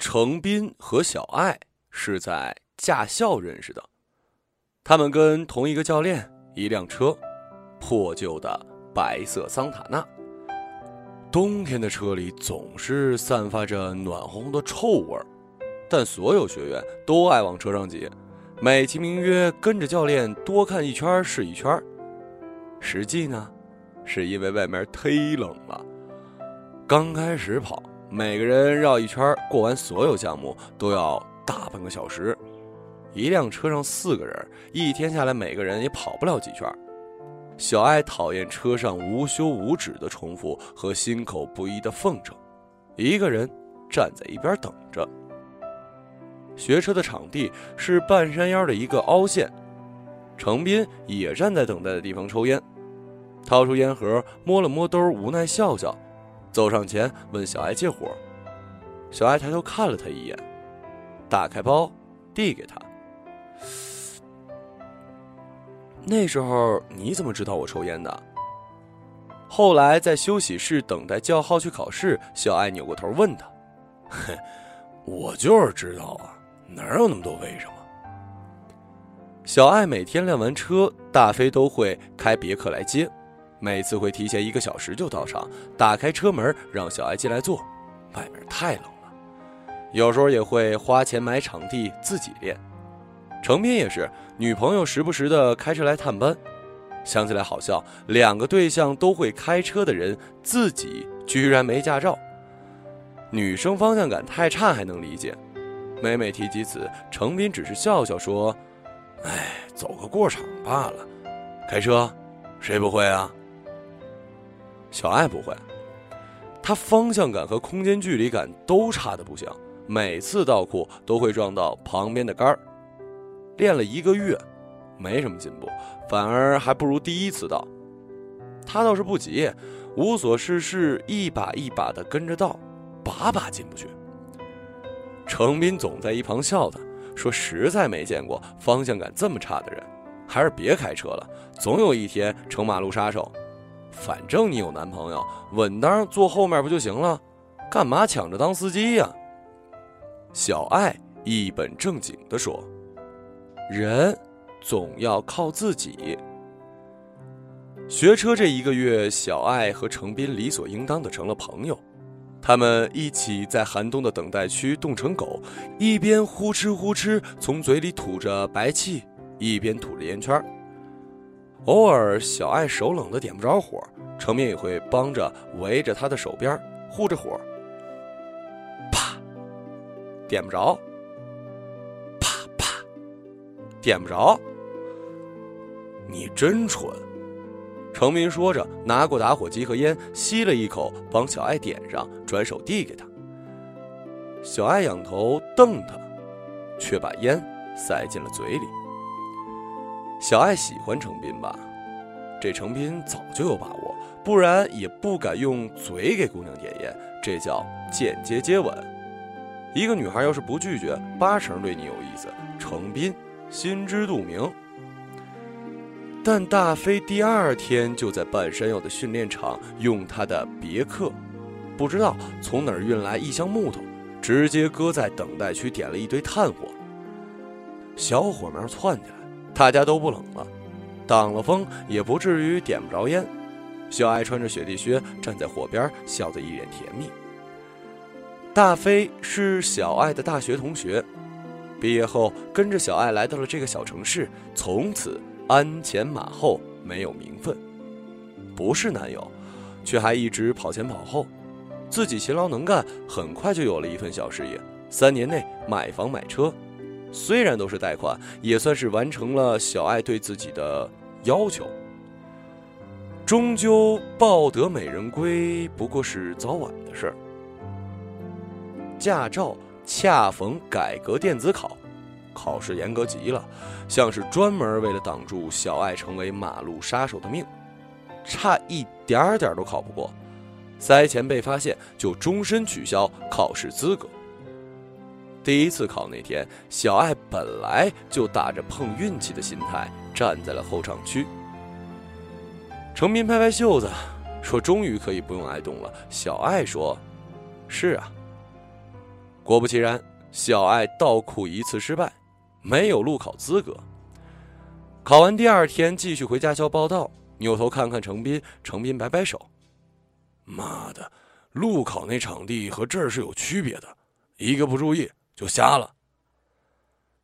程斌和小爱是在驾校认识的，他们跟同一个教练，一辆车，破旧的白色桑塔纳。冬天的车里总是散发着暖烘烘的臭味儿，但所有学员都爱往车上挤，美其名曰跟着教练多看一圈是一圈。实际呢，是因为外面忒冷了。刚开始跑，每个人绕一圈过完所有项目都要大半个小时。一辆车上四个人，一天下来每个人也跑不了几圈。小爱讨厌车上无休无止的重复和心口不一的奉承，一个人站在一边等着。学车的场地是半山腰的一个凹陷，程斌也站在等待的地方抽烟，掏出烟盒摸了摸兜，无奈笑笑，走上前问小爱借火。小爱抬头看了他一眼，打开包递给他。那时候你怎么知道我抽烟的？后来在休息室等待叫号去考试，小爱扭过头问他：“哼，我就是知道啊，哪有那么多为什么？”小爱每天练完车，大飞都会开别克来接，每次会提前一个小时就到场，打开车门让小爱进来坐。外面太冷了，有时候也会花钱买场地自己练。程斌也是，女朋友时不时的开车来探班，想起来好笑。两个对象都会开车的人，自己居然没驾照。女生方向感太差还能理解，每每提及此，程斌只是笑笑说：“哎，走个过场罢了。开车，谁不会啊？”小爱不会，她方向感和空间距离感都差的不行，每次倒库都会撞到旁边的杆儿。练了一个月，没什么进步，反而还不如第一次倒。他倒是不急，无所事事，一把一把的跟着倒，把把进不去。程斌总在一旁笑他，说实在没见过方向感这么差的人，还是别开车了，总有一天成马路杀手。反正你有男朋友，稳当坐后面不就行了？干嘛抢着当司机呀？小爱一本正经的说。人总要靠自己。学车这一个月，小爱和程斌理所应当的成了朋友。他们一起在寒冬的等待区冻成狗，一边呼哧呼哧从嘴里吐着白气，一边吐着烟圈。偶尔，小爱手冷的点不着火，程明也会帮着围着他的手边护着火。啪，点不着。啪啪点不着，你真蠢。程明说着，拿过打火机和烟，吸了一口，帮小爱点上，转手递给他。小爱仰头瞪他，却把烟塞进了嘴里。小爱喜欢程斌吧？这程斌早就有把握，不然也不敢用嘴给姑娘点烟，这叫间接接吻。一个女孩要是不拒绝，八成对你有意思。程斌。心知肚明，但大飞第二天就在半山腰的训练场用他的别克，不知道从哪儿运来一箱木头，直接搁在等待区点了一堆炭火。小火苗窜起来，大家都不冷了，挡了风也不至于点不着烟。小爱穿着雪地靴站在火边，笑得一脸甜蜜。大飞是小爱的大学同学。毕业后，跟着小爱来到了这个小城市，从此鞍前马后，没有名分，不是男友，却还一直跑前跑后，自己勤劳能干，很快就有了一份小事业，三年内买房买车，虽然都是贷款，也算是完成了小爱对自己的要求。终究抱得美人归，不过是早晚的事儿。驾照。恰逢改革电子考，考试严格极了，像是专门为了挡住小爱成为马路杀手的命，差一点点都考不过，塞钱被发现就终身取消考试资格。第一次考那天，小爱本来就打着碰运气的心态站在了候场区。程斌拍拍袖子，说：“终于可以不用挨冻了。”小爱说：“是啊。”果不其然，小爱倒库一次失败，没有路考资格。考完第二天，继续回驾校报道，扭头看看程斌，程斌摆摆手：“妈的，路考那场地和这儿是有区别的，一个不注意就瞎了。”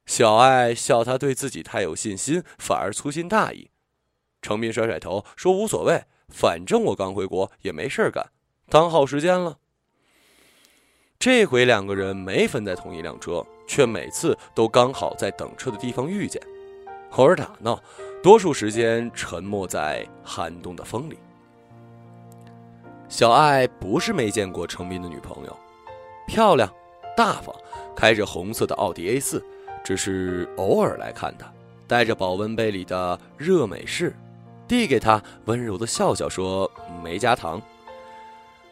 小爱笑他对自己太有信心，反而粗心大意。程斌甩甩头说：“无所谓，反正我刚回国也没事干，当好时间了。”这回两个人没分在同一辆车，却每次都刚好在等车的地方遇见，偶尔打闹，多数时间沉默在寒冬的风里。小爱不是没见过程斌的女朋友，漂亮、大方，开着红色的奥迪 A 四，只是偶尔来看他，带着保温杯里的热美式，递给他，温柔的笑笑说：“没加糖。”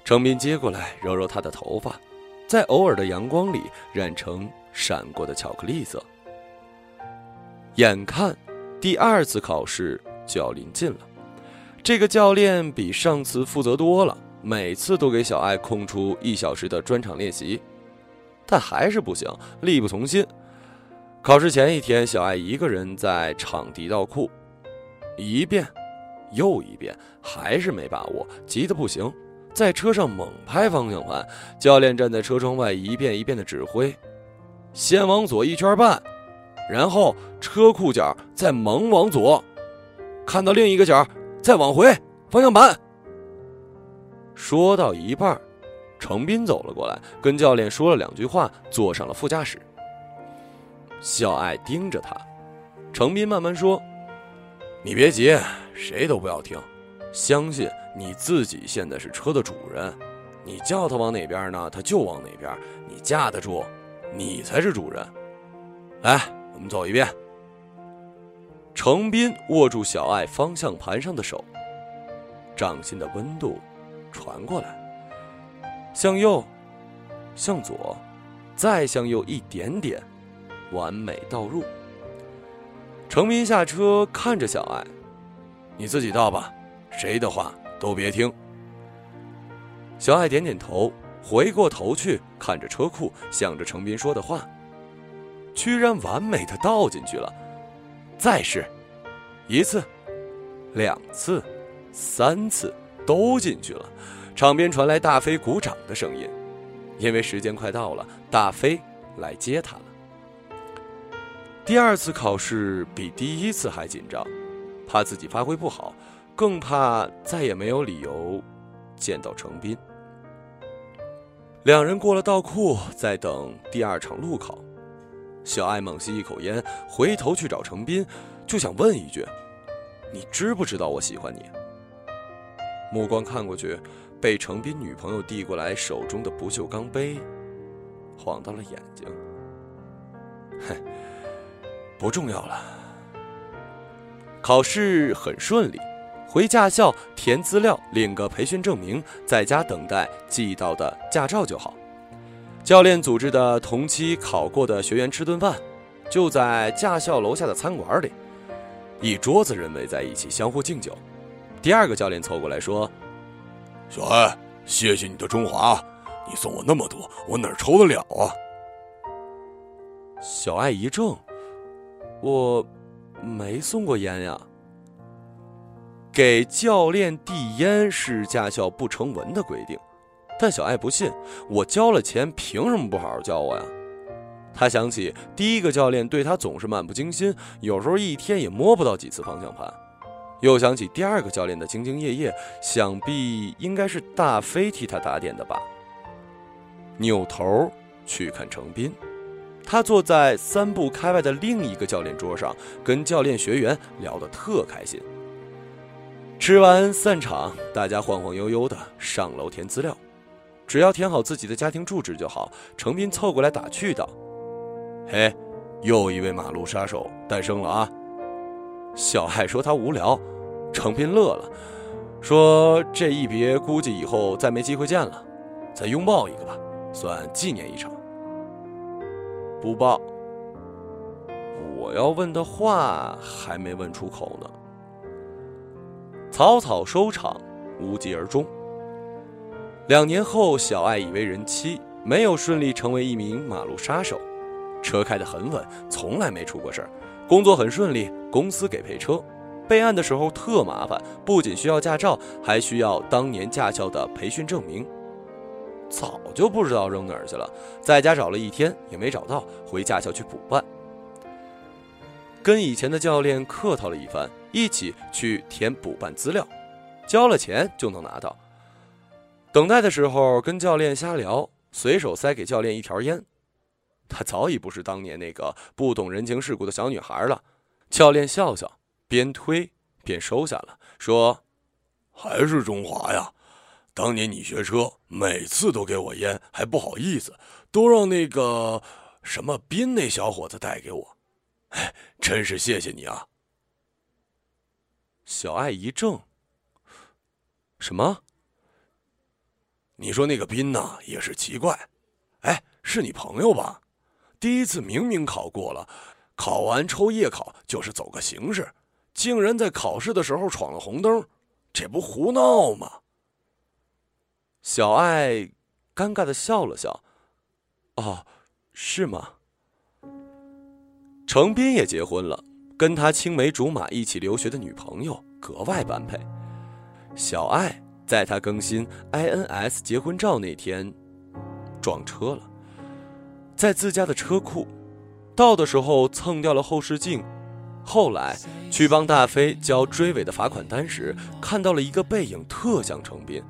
程斌接过来，揉揉她的头发。在偶尔的阳光里染成闪过的巧克力色。眼看第二次考试就要临近了，这个教练比上次负责多了，每次都给小爱空出一小时的专场练习，但还是不行，力不从心。考试前一天，小爱一个人在场地倒库，一遍又一遍，还是没把握，急得不行。在车上猛拍方向盘，教练站在车窗外一遍一遍的指挥：先往左一圈半，然后车库角再猛往左，看到另一个角再往回方向盘。说到一半，程斌走了过来，跟教练说了两句话，坐上了副驾驶。小爱盯着他，程斌慢慢说：“你别急，谁都不要听，相信。”你自己现在是车的主人，你叫他往哪边呢，他就往哪边。你架得住，你才是主人。来，我们走一遍。程斌握住小爱方向盘上的手，掌心的温度传过来，向右，向左，再向右一点点，完美倒入。程斌下车看着小艾，你自己倒吧，谁的话？都别听。小艾点点头，回过头去看着车库，想着程斌说的话，居然完美的倒进去了。再试，一次，两次，三次，都进去了。场边传来大飞鼓掌的声音，因为时间快到了，大飞来接他了。第二次考试比第一次还紧张，怕自己发挥不好。更怕再也没有理由见到程斌。两人过了道库，在等第二场路考。小艾猛吸一口烟，回头去找程斌，就想问一句：“你知不知道我喜欢你？”目光看过去，被程斌女朋友递过来手中的不锈钢杯晃到了眼睛。哼，不重要了。考试很顺利。回驾校填资料，领个培训证明，在家等待寄到的驾照就好。教练组织的同期考过的学员吃顿饭，就在驾校楼下的餐馆里，一桌子人围在一起相互敬酒。第二个教练凑过来说：“小爱，谢谢你的中华，你送我那么多，我哪抽得了啊？”小爱一怔：“我没送过烟呀。”给教练递烟是驾校不成文的规定，但小爱不信，我交了钱，凭什么不好好教我呀？他想起第一个教练对他总是漫不经心，有时候一天也摸不到几次方向盘，又想起第二个教练的兢兢业业，想必应该是大飞替他打点的吧。扭头去看程斌，他坐在三步开外的另一个教练桌上，跟教练学员聊得特开心。吃完散场，大家晃晃悠悠的上楼填资料，只要填好自己的家庭住址就好。程斌凑过来打趣道：“嘿，又一位马路杀手诞生了啊！”小爱说他无聊，程斌乐了，说这一别估计以后再没机会见了，再拥抱一个吧，算纪念一场。不抱。我要问的话还没问出口呢。草草收场，无疾而终。两年后，小爱已为人妻，没有顺利成为一名马路杀手，车开得很稳，从来没出过事儿，工作很顺利，公司给配车。备案的时候特麻烦，不仅需要驾照，还需要当年驾校的培训证明。早就不知道扔哪儿去了，在家找了一天也没找到，回驾校去补办。跟以前的教练客套了一番，一起去填补办资料，交了钱就能拿到。等待的时候跟教练瞎聊，随手塞给教练一条烟。她早已不是当年那个不懂人情世故的小女孩了。教练笑笑。边推边收下了，说：“还是中华呀，当年你学车，每次都给我烟，还不好意思，都让那个什么斌那小伙子带给我。哎，真是谢谢你啊。”小爱一怔：“什么？你说那个斌呐，也是奇怪。哎，是你朋友吧？第一次明明考过了，考完抽夜考就是走个形式。”竟然在考试的时候闯了红灯，这不胡闹吗？小爱尴尬的笑了笑。哦，是吗？程斌也结婚了，跟他青梅竹马一起留学的女朋友格外般配。小爱在他更新 INS 结婚照那天撞车了，在自家的车库，到的时候蹭掉了后视镜。后来去帮大飞交追尾的罚款单时，看到了一个背影，特像程斌。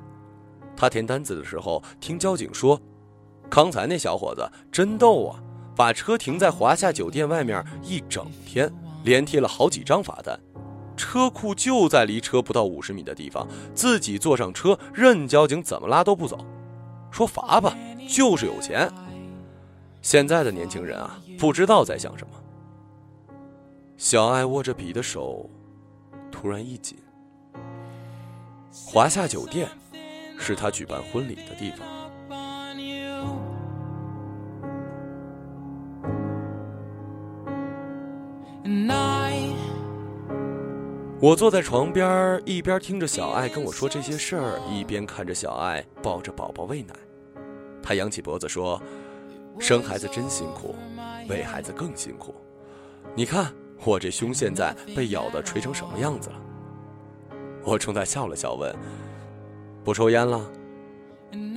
他填单子的时候，听交警说：“刚才那小伙子真逗啊，把车停在华夏酒店外面一整天，连贴了好几张罚单。车库就在离车不到五十米的地方，自己坐上车，任交警怎么拉都不走，说罚吧，就是有钱。现在的年轻人啊，不知道在想什么。”小爱握着笔的手突然一紧。华夏酒店是他举办婚礼的地方。我坐在床边，一边听着小爱跟我说这些事儿，一边看着小爱抱着宝宝喂奶。他扬起脖子说：“生孩子真辛苦，喂孩子更辛苦。你看。”我这胸现在被咬得垂成什么样子了？我冲他笑了笑，问：“不抽烟了？”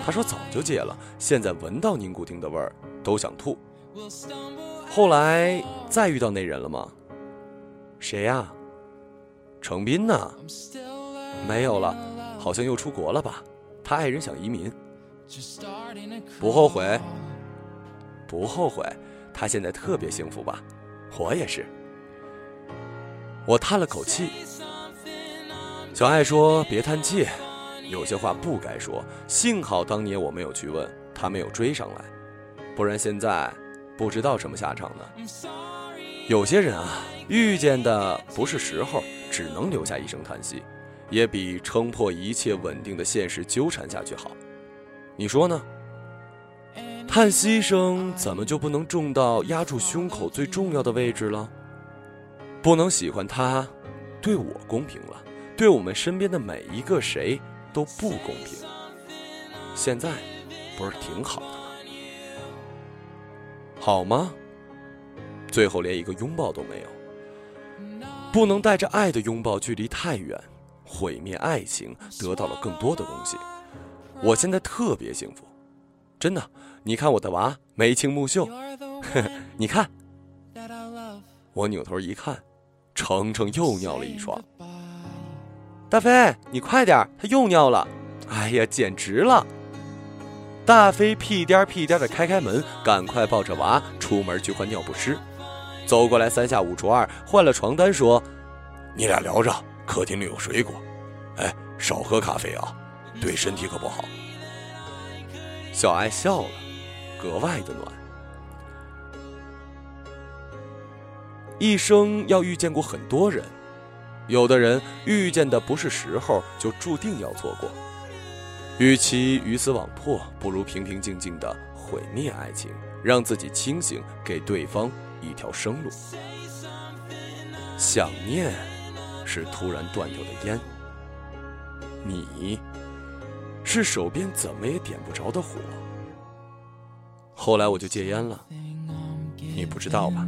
他说：“早就戒了，现在闻到尼古丁的味儿都想吐。”后来再遇到那人了吗？谁呀？程斌呢？没有了，好像又出国了吧？他爱人想移民。不后悔？不后悔。他现在特别幸福吧？我也是。我叹了口气，小爱说：“别叹气，有些话不该说。幸好当年我没有去问，他没有追上来，不然现在不知道什么下场呢。有些人啊，遇见的不是时候，只能留下一声叹息，也比撑破一切稳定的现实纠缠下去好。你说呢？叹息声怎么就不能重到压住胸口最重要的位置了？”不能喜欢他，对我公平了，对我们身边的每一个谁都不公平。现在不是挺好的吗？好吗？最后连一个拥抱都没有。不能带着爱的拥抱，距离太远，毁灭爱情，得到了更多的东西。我现在特别幸福，真的。你看我的娃眉清目秀，呵呵，你看。我扭头一看。程程又尿了一床，大飞，你快点，他又尿了！哎呀，简直了！大飞屁颠屁颠的开开门，赶快抱着娃出门去换尿不湿。走过来，三下五除二换了床单，说：“你俩聊着，客厅里有水果，哎，少喝咖啡啊，对身体可不好。”小爱笑了，格外的暖。一生要遇见过很多人，有的人遇见的不是时候，就注定要错过。与其鱼死网破，不如平平静静的毁灭爱情，让自己清醒，给对方一条生路。想念，是突然断掉的烟。你，是手边怎么也点不着的火。后来我就戒烟了，你不知道吧